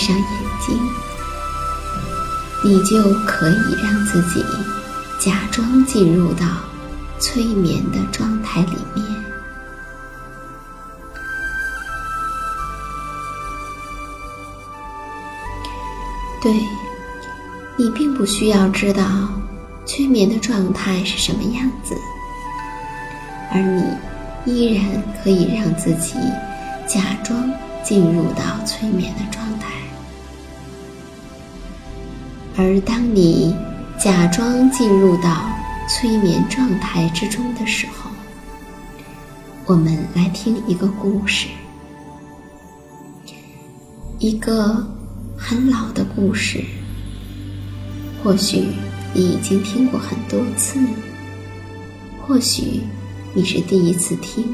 上眼睛，你就可以让自己假装进入到催眠的状态里面。对，你并不需要知道催眠的状态是什么样子，而你依然可以让自己假装。进入到催眠的状态，而当你假装进入到催眠状态之中的时候，我们来听一个故事，一个很老的故事，或许你已经听过很多次，或许你是第一次听，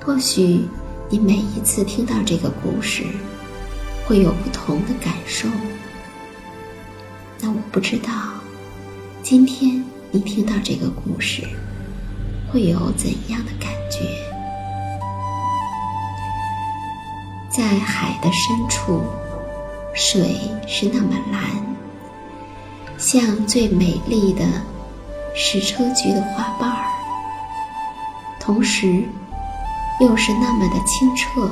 或许。你每一次听到这个故事，会有不同的感受。那我不知道，今天你听到这个故事，会有怎样的感觉？在海的深处，水是那么蓝，像最美丽的矢车菊的花瓣儿，同时。又是那么的清澈，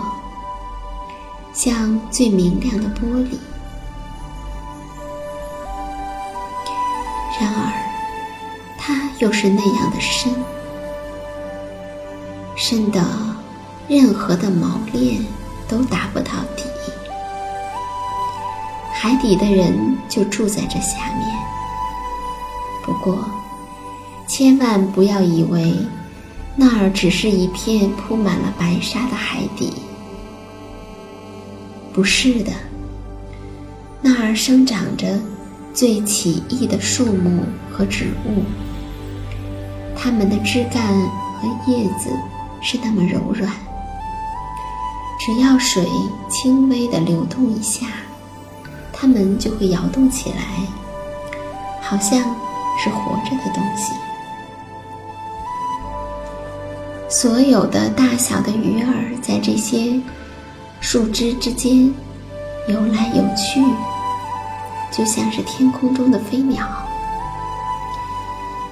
像最明亮的玻璃。然而，它又是那样的深，深的任何的锚链都达不到底。海底的人就住在这下面。不过，千万不要以为。那儿只是一片铺满了白沙的海底，不是的。那儿生长着最奇异的树木和植物，它们的枝干和叶子是那么柔软，只要水轻微的流动一下，它们就会摇动起来，好像是活着的东西。所有的大小的鱼儿在这些树枝之间游来游去，就像是天空中的飞鸟。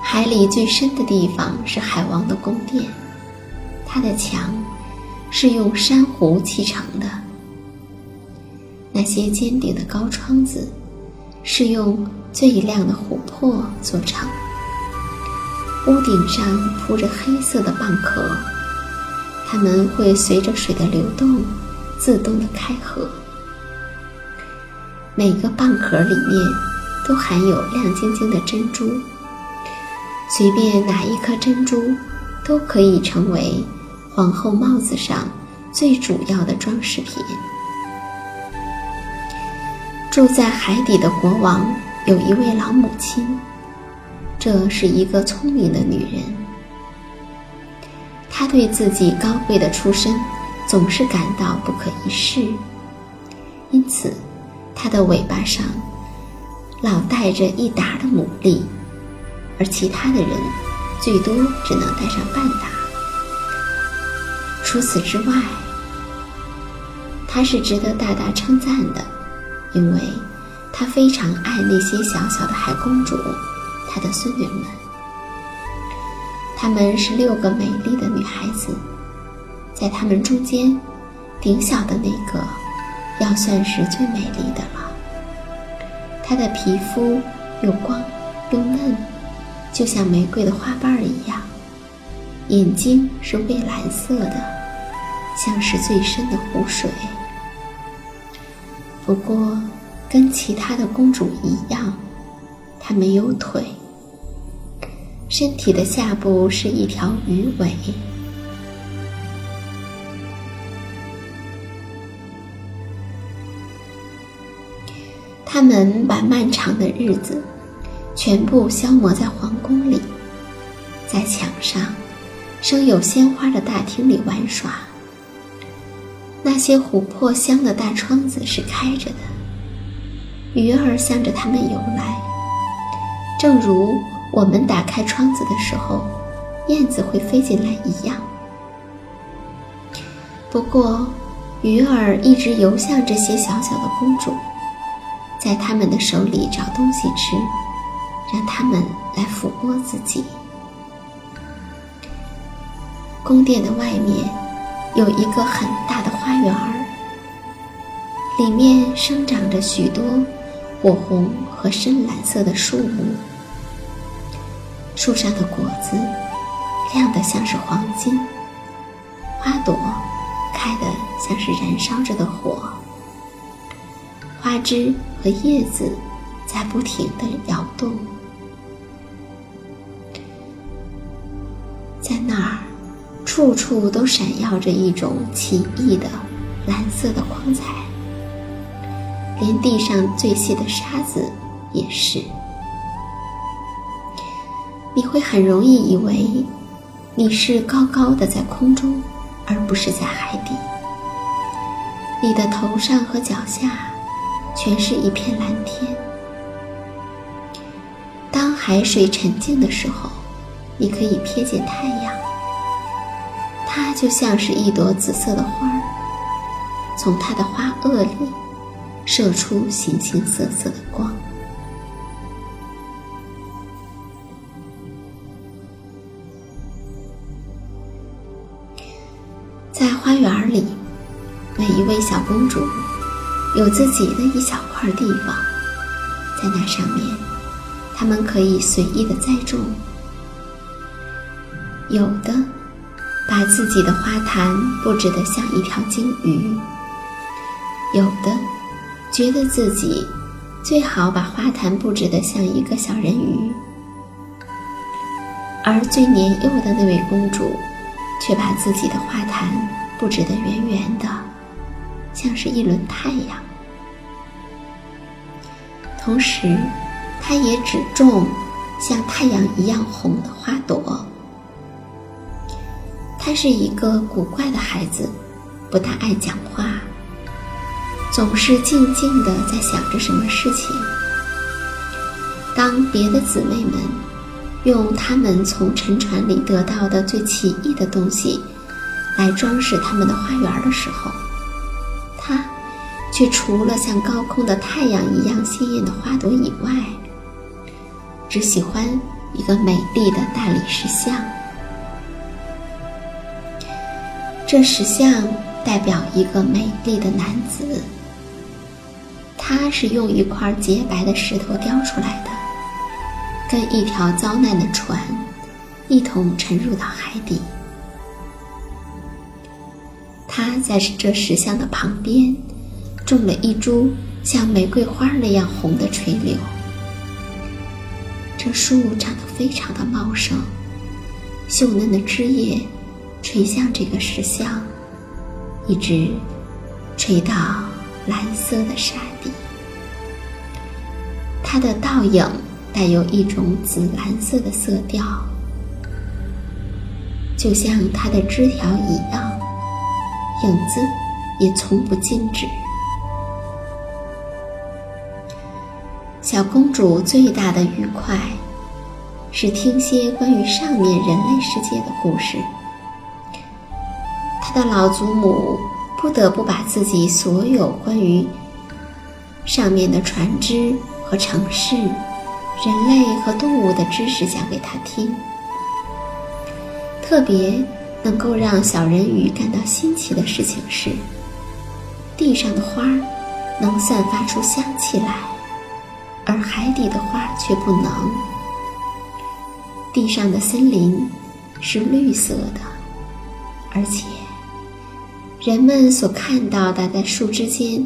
海里最深的地方是海王的宫殿，它的墙是用珊瑚砌成的，那些尖顶的高窗子是用最亮的琥珀做成，屋顶上铺着黑色的蚌壳，它们会随着水的流动自动的开合。每个蚌壳里面都含有亮晶晶的珍珠。随便哪一颗珍珠，都可以成为皇后帽子上最主要的装饰品。住在海底的国王有一位老母亲，这是一个聪明的女人。她对自己高贵的出身总是感到不可一世，因此它的尾巴上老带着一沓的牡蛎。而其他的人，最多只能带上半打。除此之外，他是值得大大称赞的，因为他非常爱那些小小的海公主，他的孙女们。她们是六个美丽的女孩子，在她们中间，顶小的那个，要算是最美丽的了。她的皮肤又光又嫩。就像玫瑰的花瓣儿一样，眼睛是蔚蓝色的，像是最深的湖水。不过，跟其他的公主一样，她没有腿，身体的下部是一条鱼尾。他们把漫长的日子。全部消磨在皇宫里，在墙上、生有鲜花的大厅里玩耍。那些琥珀香的大窗子是开着的，鱼儿向着它们游来，正如我们打开窗子的时候，燕子会飞进来一样。不过，鱼儿一直游向这些小小的公主，在他们的手里找东西吃。让他们来抚摸自己。宫殿的外面有一个很大的花园儿，里面生长着许多火红和深蓝色的树木，树上的果子亮得像是黄金，花朵开得像是燃烧着的火，花枝和叶子在不停地摇动。在那儿，处处都闪耀着一种奇异的蓝色的光彩，连地上最细的沙子也是。你会很容易以为你是高高的在空中，而不是在海底。你的头上和脚下全是一片蓝天。当海水沉静的时候。你可以瞥见太阳，它就像是一朵紫色的花儿，从它的花萼里射出形形色色的光。在花园里，每一位小公主有自己的一小块地方，在那上面，他们可以随意的栽种。有的把自己的花坛布置得像一条金鱼，有的觉得自己最好把花坛布置得像一个小人鱼，而最年幼的那位公主却把自己的花坛布置得圆圆的，像是一轮太阳。同时，他也只种像太阳一样红的花朵。他是一个古怪的孩子，不大爱讲话，总是静静的在想着什么事情。当别的姊妹们用他们从沉船里得到的最奇异的东西来装饰他们的花园的时候，却除了像高空的太阳一样鲜艳的花朵以外，只喜欢一个美丽的大理石像。这石像代表一个美丽的男子，他是用一块洁白的石头雕出来的，跟一条遭难的船一同沉入到海底。他在这石像的旁边种了一株像玫瑰花那样红的垂柳，这树长得非常的茂盛，秀嫩的枝叶垂向这个石像，一直垂到蓝色的沙底。它的倒影带有一种紫蓝色的色调，就像它的枝条一样。影子也从不静止。小公主最大的愉快，是听些关于上面人类世界的故事。她的老祖母不得不把自己所有关于上面的船只和城市、人类和动物的知识讲给她听，特别。能够让小人鱼感到新奇的事情是，地上的花能散发出香气来，而海底的花却不能。地上的森林是绿色的，而且人们所看到的在树枝间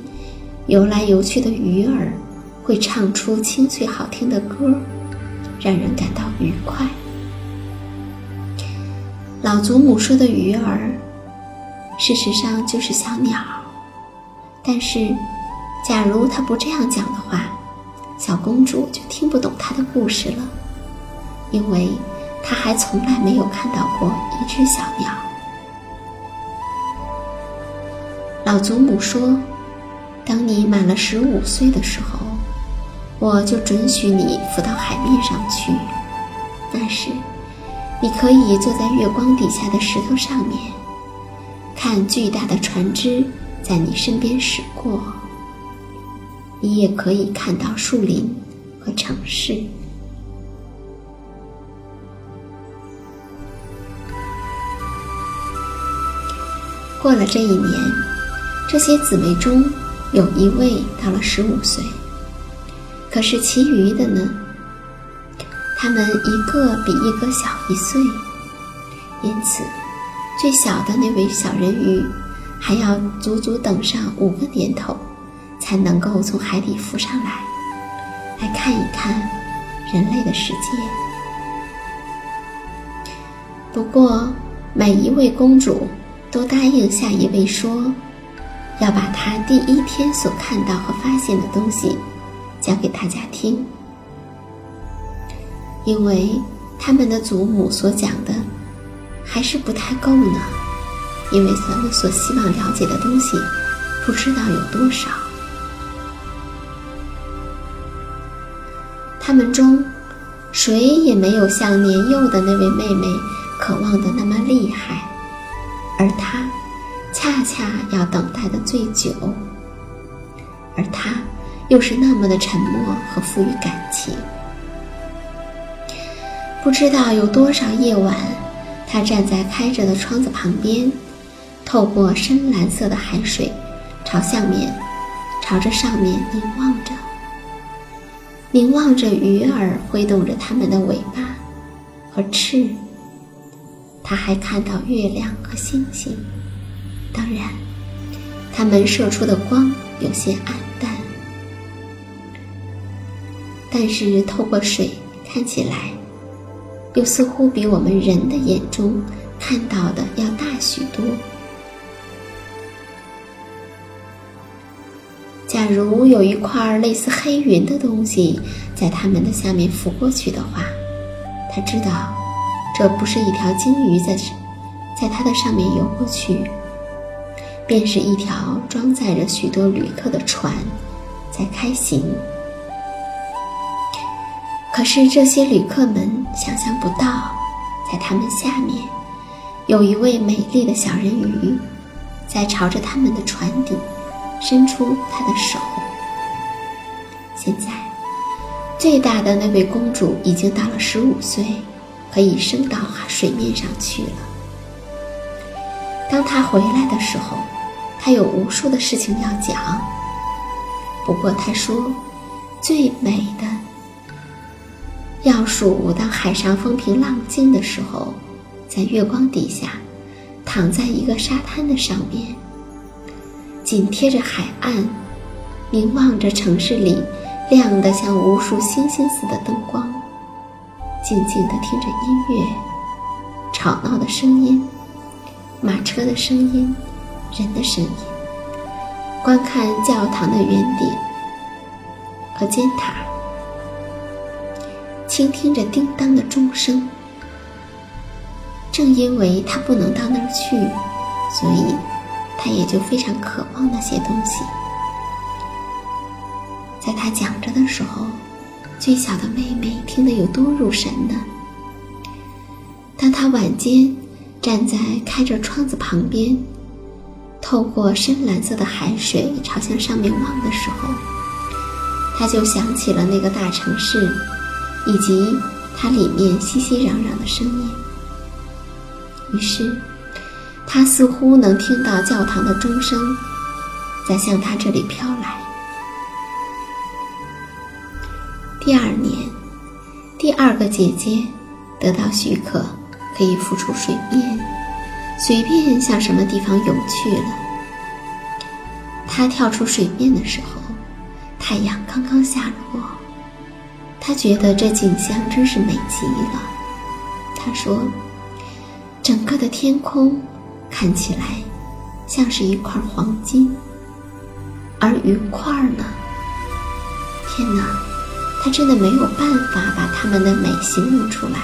游来游去的鱼儿会唱出清脆好听的歌，让人感到愉快。老祖母说的鱼儿，事实上就是小鸟。但是，假如他不这样讲的话，小公主就听不懂他的故事了，因为她还从来没有看到过一只小鸟。老祖母说：“当你满了十五岁的时候，我就准许你浮到海面上去。那时。”你可以坐在月光底下的石头上面，看巨大的船只在你身边驶过。你也可以看到树林和城市。过了这一年，这些姊妹中有一位到了十五岁，可是其余的呢？他们一个比一个小一岁，因此，最小的那位小人鱼还要足足等上五个年头，才能够从海底浮上来，来看一看人类的世界。不过，每一位公主都答应下一位说，要把她第一天所看到和发现的东西讲给大家听。因为他们的祖母所讲的还是不太够呢，因为咱们所希望了解的东西不知道有多少。他们中谁也没有像年幼的那位妹妹渴望的那么厉害，而她恰恰要等待的最久，而他又是那么的沉默和富于感情。不知道有多少夜晚，他站在开着的窗子旁边，透过深蓝色的海水，朝下面，朝着上面凝望着，凝望着鱼儿挥动着它们的尾巴和翅。他还看到月亮和星星，当然，它们射出的光有些暗淡，但是透过水看起来。又似乎比我们人的眼中看到的要大许多。假如有一块类似黑云的东西在他们的下面浮过去的话，他知道这不是一条鲸鱼在在它的上面游过去，便是一条装载着许多旅客的船在开行。可是这些旅客们想象不到，在他们下面，有一位美丽的小人鱼，在朝着他们的船底伸出他的手。现在，最大的那位公主已经到了十五岁，可以升到水面上去了。当她回来的时候，她有无数的事情要讲。不过她说，最美的要数当海上风平浪静的时候，在月光底下，躺在一个沙滩的上面，紧贴着海岸，凝望着城市里。亮得像无数星星似的灯光，静静地听着音乐，吵闹的声音，马车的声音，人的声音，观看教堂的圆顶和尖塔，倾听着叮当的钟声。正因为他不能到那儿去，所以他也就非常渴望那些东西。在他讲着的时候，最小的妹妹听得有多入神呢？当他晚间站在开着窗子旁边，透过深蓝色的海水朝向上面望的时候，他就想起了那个大城市，以及它里面熙熙攘攘的声音。于是，他似乎能听到教堂的钟声在向他这里飘来。第二年，第二个姐姐得到许可，可以浮出水面，随便向什么地方游去了。她跳出水面的时候，太阳刚刚下落。她觉得这景象真是美极了。她说：“整个的天空看起来像是一块黄金，而云块呢？天哪！”他真的没有办法把它们的美形容出来。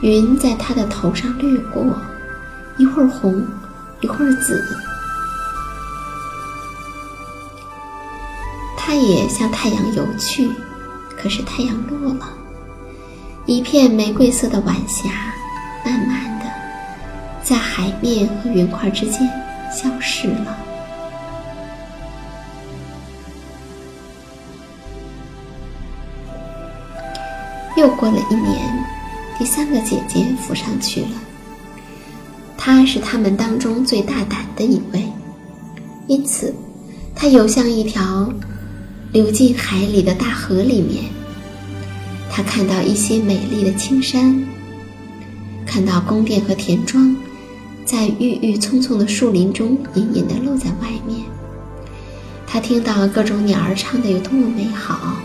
云在他的头上掠过，一会儿红，一会儿紫。他也向太阳游去，可是太阳落了，一片玫瑰色的晚霞，慢慢在海面和云块之间消失了。又过了一年，第三个姐姐浮上去了。她是他们当中最大胆的一位，因此，她游向一条流进海里的大河里面。她看到一些美丽的青山，看到宫殿和田庄，在郁郁葱葱的树林中隐隐地露在外面。他听到各种鸟儿唱的有多么美好。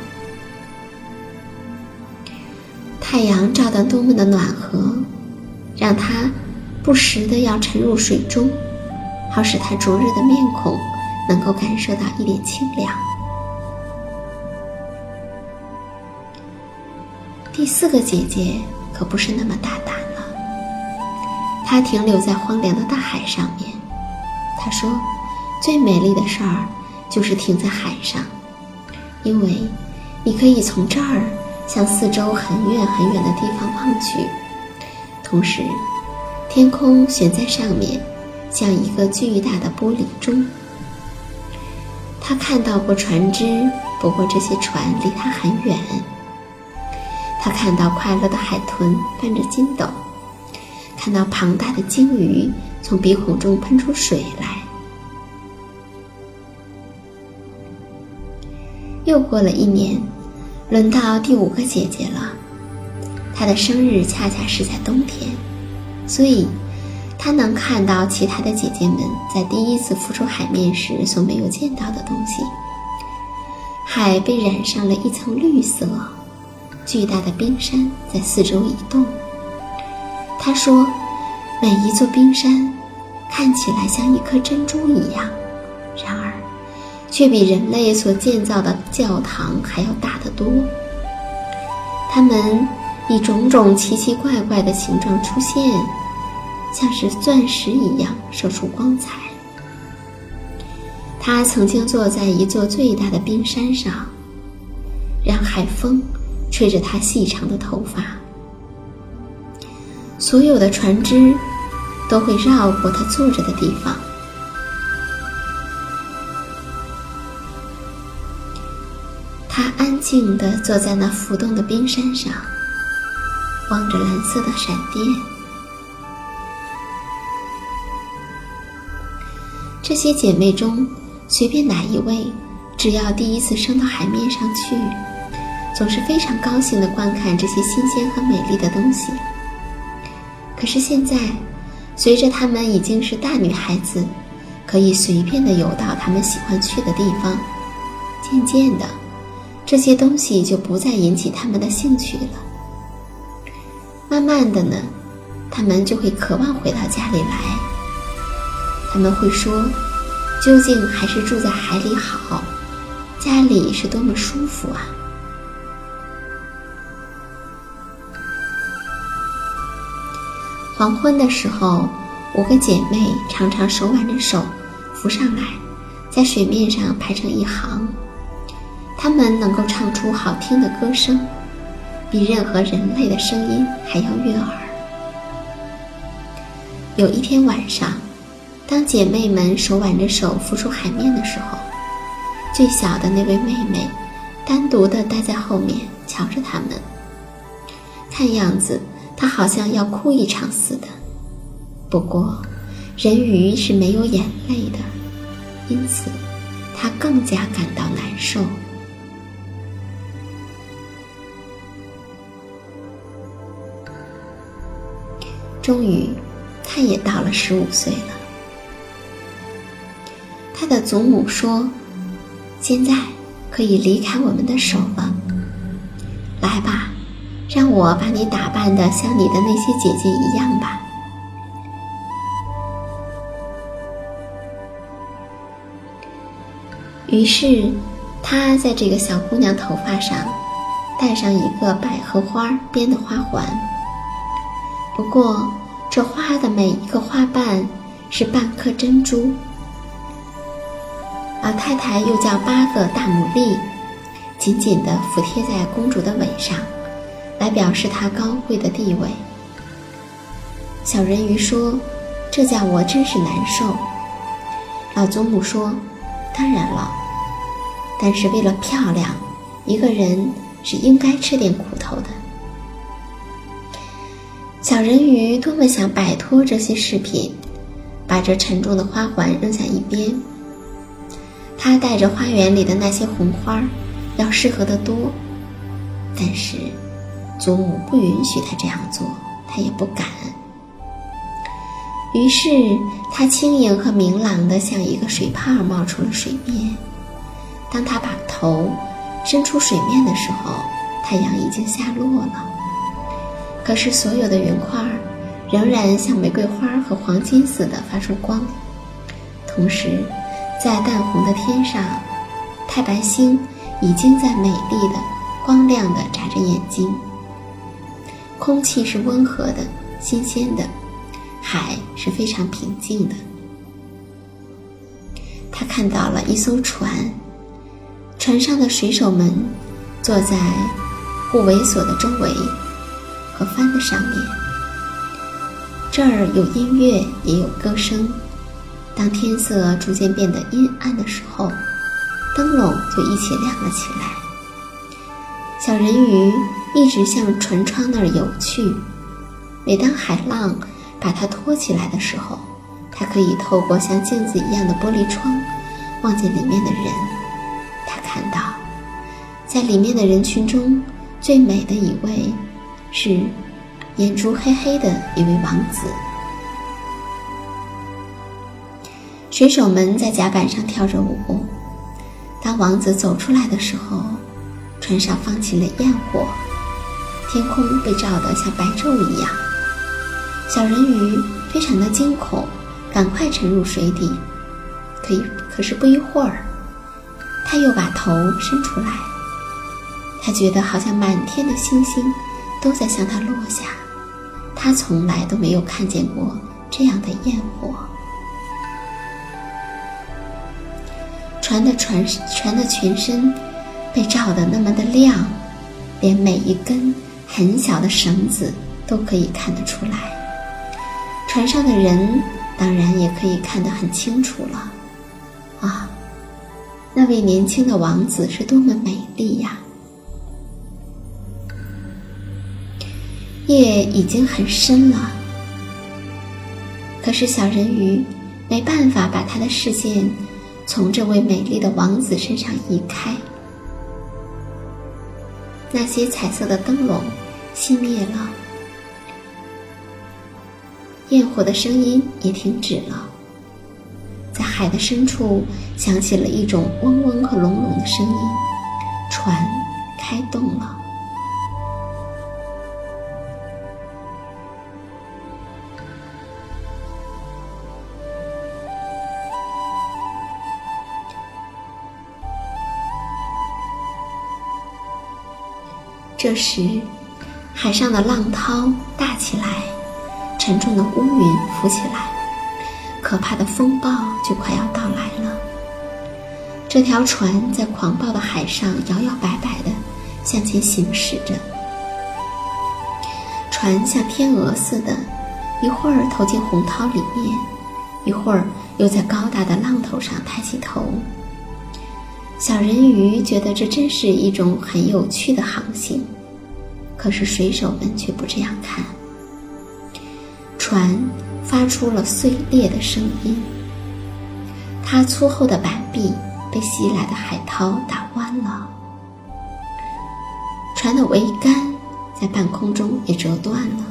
太阳照得多么的暖和，让他不时的要沉入水中，好使他灼热的面孔能够感受到一点清凉。第四个姐姐可不是那么大胆它，停留在荒凉的大海上面。他说：“最美丽的事儿就是停在海上，因为你可以从这儿。”向四周很远很远的地方望去，同时，天空悬在上面，像一个巨大的玻璃钟。他看到过船只，不过这些船离他很远。他看到快乐的海豚翻着筋斗，看到庞大的鲸鱼从鼻孔中喷出水来。又过了一年。轮到第五个姐姐了，她的生日恰恰是在冬天，所以她能看到其他的姐姐们在第一次浮出海面时所没有见到的东西。海被染上了一层绿色，巨大的冰山在四周移动。他说：“每一座冰山看起来像一颗珍珠一样，然而……”却比人类所建造的教堂还要大得多。它们以种种奇奇怪怪的形状出现，像是钻石一样射出光彩。他曾经坐在一座最大的冰山上，让海风吹着他细长的头发。所有的船只都会绕过他坐着的地方。他安静的坐在那浮动的冰山上。望着蓝色的闪电。这些姐妹中，随便哪一位，只要第一次升到海面上去，总是非常高兴的观看这些新鲜和美丽的东西。可是现在，随着她们已经是大女孩子，可以随便的游到她们喜欢去的地方，渐渐的，这些东西就不再引起她们的兴趣了。慢慢的呢，她们就会渴望回到家里来。他们会说：“究竟还是住在海里好，家里是多么舒服啊！”黄昏的时候，五个姐妹常常手挽着手浮上来，在水面上排成一行。她们能够唱出好听的歌声，比任何人类的声音还要悦耳。有一天晚上。当姐妹们手挽着手浮出海面的时候，最小的那位妹妹单独的待在后面瞧着她们。看样子，他好像要哭一场似的。不过，人鱼是没有眼泪的，因此他更加感到难受。终于，他也到了十五岁了。他的祖母说：“现在可以离开我们的手了。来吧，让我把你打扮的像你的那些姐姐一样吧。”于是，他在这个小姑娘头发上戴上一个百合花编的花环。不过，这花的每一个花瓣是半颗珍珠。老太太又叫八个大牡蛎，紧紧地服贴在公主的尾上，来表示他高贵的地位。小人鱼说：“这叫我真是难受。”老祖母说：“当然了，但是为了漂亮，一个人是应该吃点苦头的。”小人鱼多么想摆脱这些饰品，把这沉重的花环扔在一边。他带着花园里的那些红花，要适合得多，但是祖母不允许他这样做，他也不敢。于是他轻盈和明朗的像一个水泡冒出了水面。当他把头伸出水面的时候，太阳已经下落了。可是所有的云块仍然像玫瑰花和黄金似的发出光，同时。在淡红的天上，太白星已经在美丽的、光亮的眨着眼睛。空气是温和的、新鲜的，海是非常平静的。他看到了一艘船，船上的水手们坐在护尾索的周围和帆的上面。这儿有音乐，也有歌声。当天色逐渐变得阴暗的时候，灯笼就一起亮了起来。小人鱼一直向船窗那儿游去。每当海浪把它托起来的时候，它可以透过像镜子一样的玻璃窗，望见里面的人。他看到，在里面的人群中最美的一位，是眼珠黑黑的一位王子。水手们在甲板上跳着舞。当王子走出来的时候，船上放起了焰火，天空被照得像白昼一样。小人鱼非常的惊恐，赶快沉入水底。可以，可是不一会儿，他又把头伸出来。他觉得好像满天的星星都在向他落下。他从来都没有看见过这样的焰火。船的船船的全身被照得那么的亮，连每一根很小的绳子都可以看得出来。船上的人当然也可以看得很清楚了。啊，那位年轻的王子是多么美丽呀！夜已经很深了，可是小人鱼没办法把他的视线从这位美丽的王子身上移开。那些彩色的灯笼熄灭了，焰火的声音也停止了，在海的深处响起了一种嗡嗡和隆隆的声音，船开动了。这时，海上的浪涛大起来，沉重的乌云浮起来，可怕的风暴就快要到来了。这条船在狂暴的海上摇摇摆摆地向前行驶着，船像天鹅似的，一会儿投进洪涛里面，一会儿又在高大的浪头上抬起头。小人鱼觉得这真是一种很有趣的航行，可是水手们却不这样看。船发出了碎裂的声音，它粗厚的板壁被袭来的海涛打弯了，船的桅杆在半空中也折断了，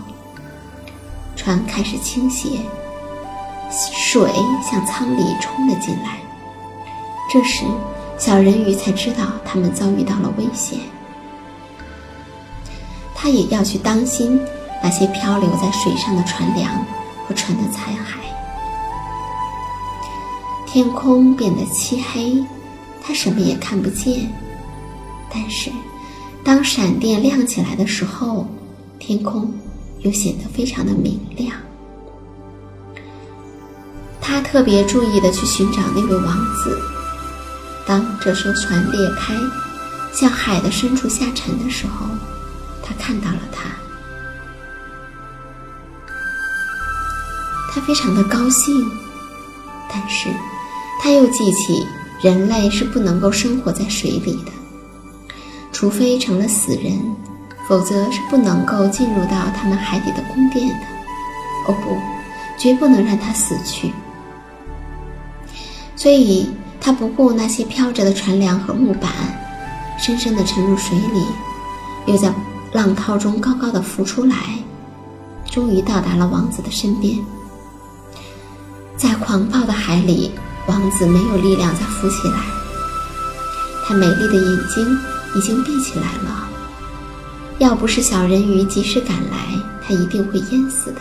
船开始倾斜，水向舱里冲了进来。这时，小人鱼才知道他们遭遇到了危险，他也要去当心那些漂流在水上的船梁和船的残骸。天空变得漆黑，他什么也看不见。但是，当闪电亮起来的时候，天空又显得非常的明亮。他特别注意的去寻找那位王子。当这艘船裂开，向海的深处下沉的时候，他看到了他。他非常的高兴，但是他又记起人类是不能够生活在水里的，除非成了死人，否则是不能够进入到他们海底的宫殿的。哦不，绝不能让他死去。所以。他不顾那些飘着的船梁和木板，深深地沉入水里，又在浪涛中高高的浮出来，终于到达了王子的身边。在狂暴的海里，王子没有力量再浮起来，他美丽的眼睛已经闭起来了。要不是小人鱼及时赶来，他一定会淹死的。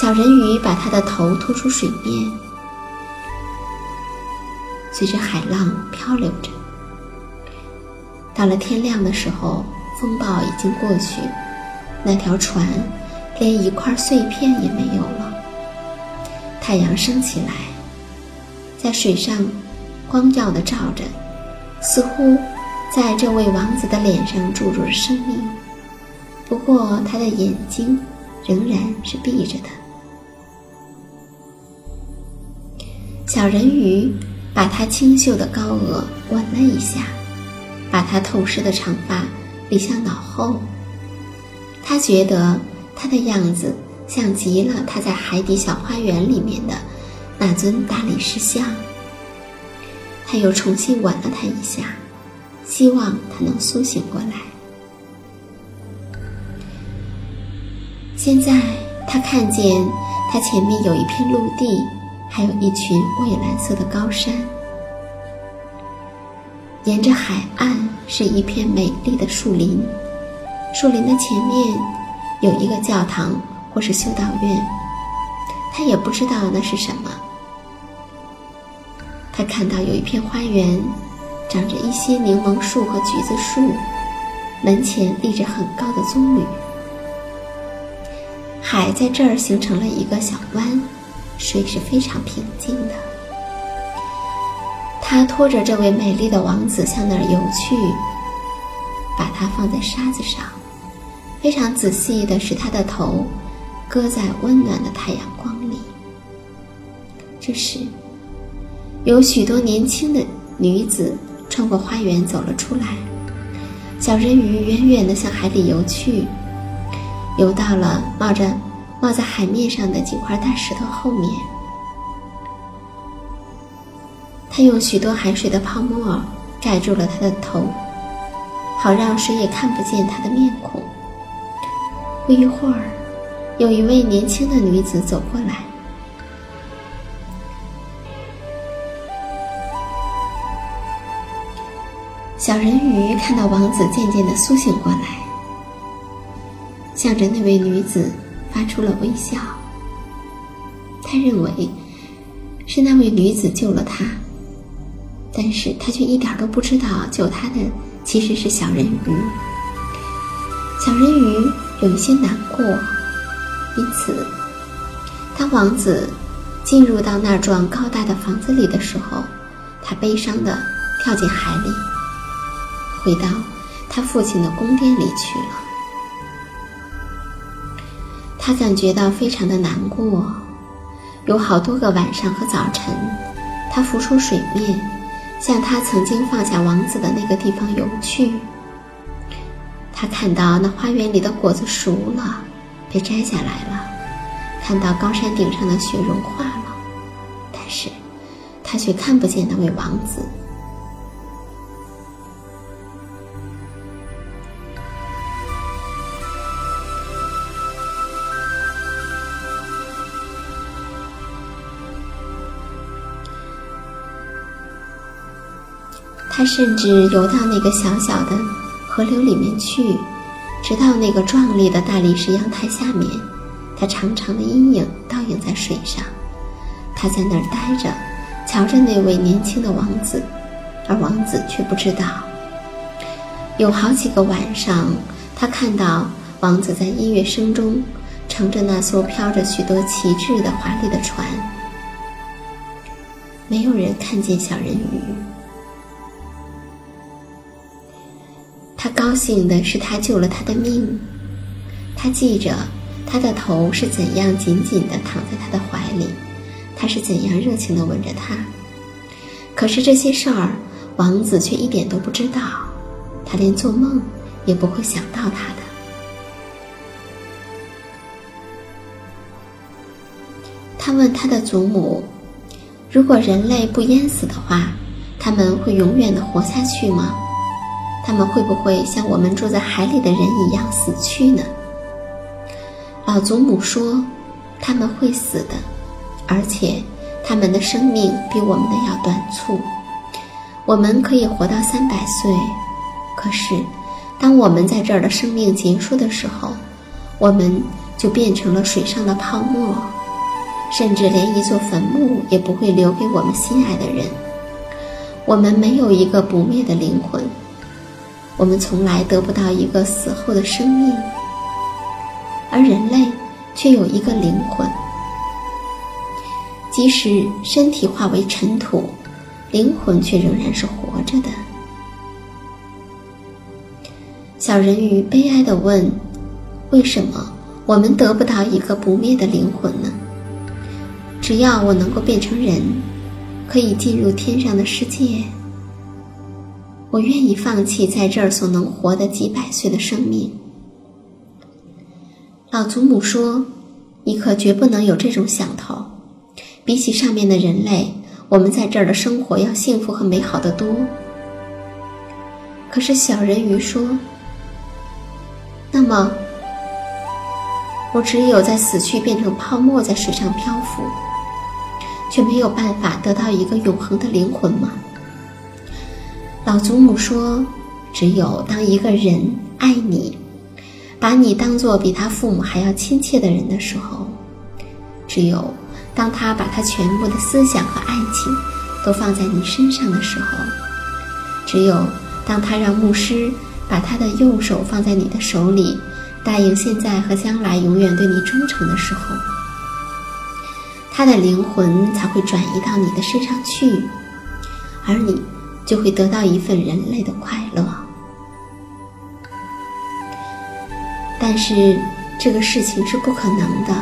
小人鱼把他的头拖出水面。随着海浪漂流着，到了天亮的时候，风暴已经过去，那条船连一块碎片也没有了。太阳升起来，在水上光耀的照着，似乎在这位王子的脸上注入了生命。不过他的眼睛仍然是闭着的。小人鱼。把他清秀的高额吻了一下，把他透湿的长发理向脑后。他觉得他的样子像极了他在海底小花园里面的那尊大理石像。他又重新吻了他一下，希望他能苏醒过来。现在他看见他前面有一片陆地。还有一群蔚蓝色的高山，沿着海岸是一片美丽的树林，树林的前面有一个教堂或是修道院，他也不知道那是什么。他看到有一片花园，长着一些柠檬树和橘子树，门前立着很高的棕榈，海在这儿形成了一个小湾。水是非常平静。他拖着这位美丽的王子向那儿游去，把它放在沙子上，非常仔细地使他的头搁在温暖的太阳光里。这时，有许多年轻的女子穿过花园走了出来。小人鱼远远地向海里游去，游到了冒着冒在海面上的几块大石头后面。他用许多海水的泡沫盖住了他的头，好让谁也看不见他的面孔。不一会儿，有一位年轻的女子走过来。小人鱼看到王子渐渐的苏醒过来，向着那位女子发出了微笑。他认为是那位女子救了他，但是他却一点都不知道救他的其实是小人鱼。小人鱼有一些难过，因此，当王子进入到那幢高大的房子里的时候，他悲伤的跳进海里。回到他父亲的宫殿里去了。他感觉到非常的难过，有好多个晚上和早晨，他浮出水面，向他曾经放下王子的那个地方游去。他看到那花园里的果子熟了，被摘下来了；看到高山顶上的雪融化了，但是他却看不见那位王子。他甚至游到那个小小的河流里面去，直到那个壮丽的大理石阳台下面，他长长的阴影倒映在水上。他在那儿呆着，瞧着那位年轻的王子，而王子却不知道。有好几个晚上，他看到王子在音乐声中乘着那艘飘着许多旗帜的华丽的船。没有人看见小人鱼。他高兴的是，他救了他的命。他记着他的头是怎样紧紧的躺在他的怀里，他是怎样热情的吻着他。可是这些事儿，王子却一点都不知道，他连做梦也不会想到他的。他问他的祖母：“如果人类不淹死的话，他们会永远的活下去吗？”他们会不会像我们住在海里的人一样死去呢？老祖母说，他们会死的，而且他们的生命比我们的要短促。我们可以活到三百岁，可是当我们在这儿的生命结束的时候，我们就变成了水上的泡沫，甚至连一座坟墓也不会留给我们心爱的人。我们没有一个不灭的灵魂。我们从来得不到一个死后的生命，而人类却有一个灵魂。即使身体化为尘土，灵魂却仍然是活着的。小人鱼悲哀地问：“为什么我们得不到一个不灭的灵魂呢？只要我能够变成人，可以进入天上的世界。”我愿意放弃在这儿所能活的几百岁的生命。老祖母说：“你可绝不能有这种想头。比起上面的人类，我们在这儿的生活要幸福和美好的多。”可是小人鱼说：“那么，我只有在死去变成泡沫，在水上漂浮，却没有办法得到一个永恒的灵魂吗？”老祖母说：“只有当一个人爱你，把你当做比他父母还要亲切的人的时候，只有当他把他全部的思想和爱情都放在你身上的时候，只有当他让牧师把他的右手放在你的手里，答应现在和将来永远对你忠诚的时候，他的灵魂才会转移到你的身上去，而你。”就会得到一份人类的快乐，但是这个事情是不可能的，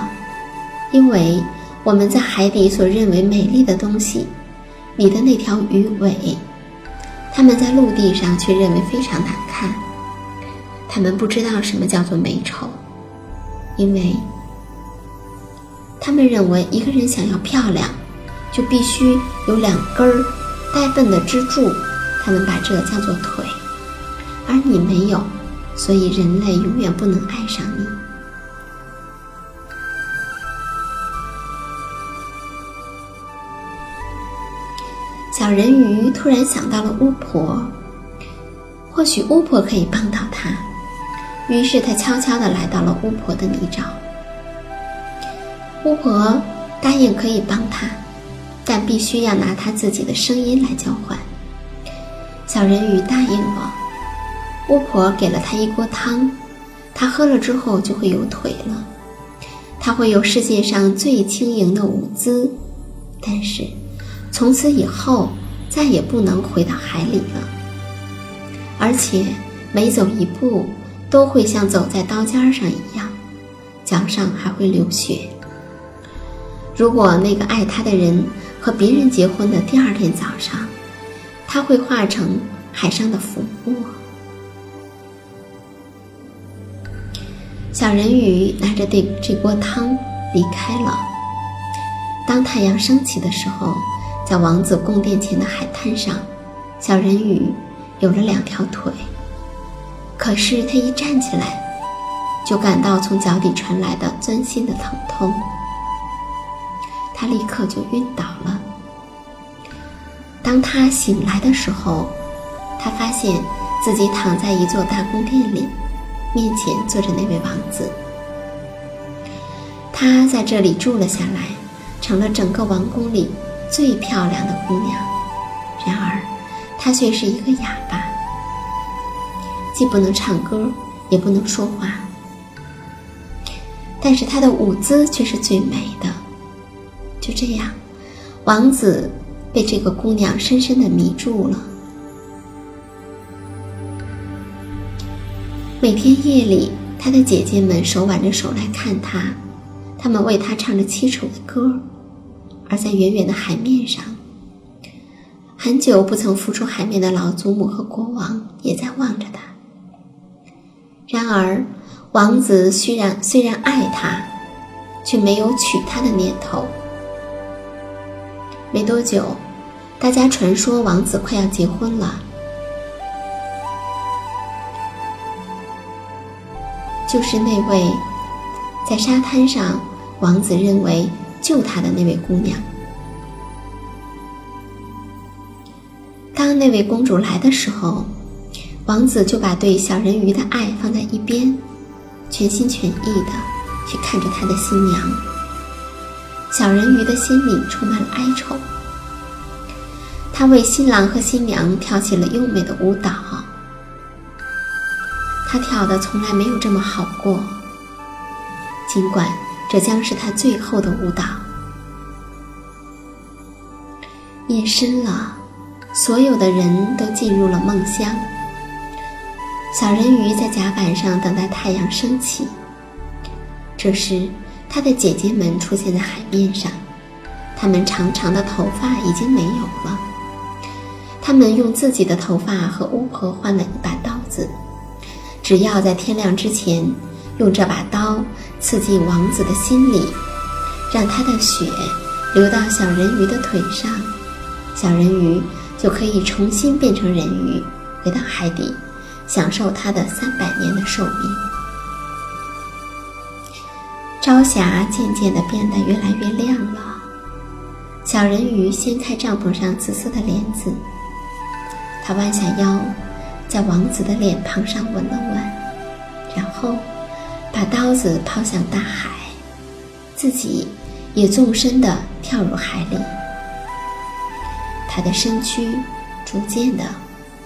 因为我们在海底所认为美丽的东西，你的那条鱼尾，他们在陆地上却认为非常难看。他们不知道什么叫做美丑，因为他们认为一个人想要漂亮，就必须有两根儿呆笨的支柱，他们把这叫做腿，而你没有，所以人类永远不能爱上你。小人鱼突然想到了巫婆，或许巫婆可以帮到他。于是他悄悄地来到了巫婆的泥沼。巫婆答应可以帮他，但必须要拿他自己的声音来交换。小人鱼答应了。巫婆给了他一锅汤，他喝了之后就会有腿了，他会有世界上最轻盈的舞姿，但是。从此以后，再也不能回到海里了。而且，每走一步，都会像走在刀尖上一样，脚上还会流血。如果那个爱他的人和别人结婚的第二天早上，他会化成海上的浮沫。小人鱼拿着这这锅汤离开了。当太阳升起的时候。在王子宫殿前的海滩上，小人鱼有了两条腿。可是他一站起来，就感到从脚底传来的钻心的疼痛，他立刻就晕倒了。当他醒来的时候，他发现自己躺在一座大宫殿里，面前坐着那位王子。他在这里住了下来，成了整个王宫里。最漂亮的姑娘，然而，她却是一个哑巴，既不能唱歌，也不能说话。但是她的舞姿却是最美的。就这样，王子被这个姑娘深深的迷住了。每天夜里，他的姐姐们手挽着手来看他，他们为他唱着凄楚的歌。而在远远的海面上，很久不曾浮出海面的老祖母和国王也在望着他。然而，王子虽然虽然爱她，却没有娶她的念头。没多久，大家传说王子快要结婚了，就是那位在沙滩上，王子认为。救他的那位姑娘。当那位公主来的时候，王子就把对小人鱼的爱放在一边，全心全意的去看着他的新娘。小人鱼的心里充满了哀愁，他为新郎和新娘跳起了优美的舞蹈。他跳的从来没有这么好过，尽管。这将是他最后的舞蹈。夜深了，所有的人都进入了梦乡。小人鱼在甲板上等待太阳升起。这时，他的姐姐们出现在海面上，他们长长的头发已经没有了。他们用自己的头发和巫婆换了一把刀子，只要在天亮之前。用这把刀刺进王子的心里，让他的血流到小人鱼的腿上，小人鱼就可以重新变成人鱼，回到海底，享受他的三百年的寿命。朝霞渐渐地变得越来越亮了，小人鱼掀开帐篷上紫色的帘子，他弯下腰，在王子的脸庞上吻了吻，然后。把刀子抛向大海，自己也纵身地跳入海里。他的身躯逐渐地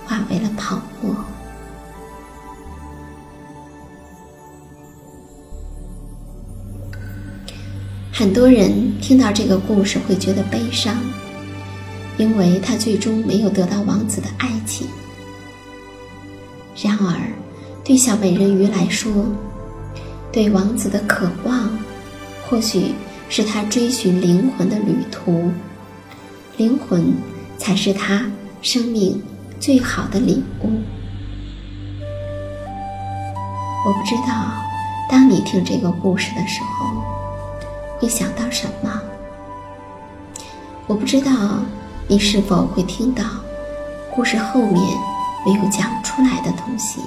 化为了泡沫。很多人听到这个故事会觉得悲伤，因为他最终没有得到王子的爱情。然而，对小美人鱼来说，对王子的渴望，或许是他追寻灵魂的旅途。灵魂才是他生命最好的礼物。我不知道，当你听这个故事的时候，会想到什么？我不知道你是否会听到故事后面没有讲出来的东西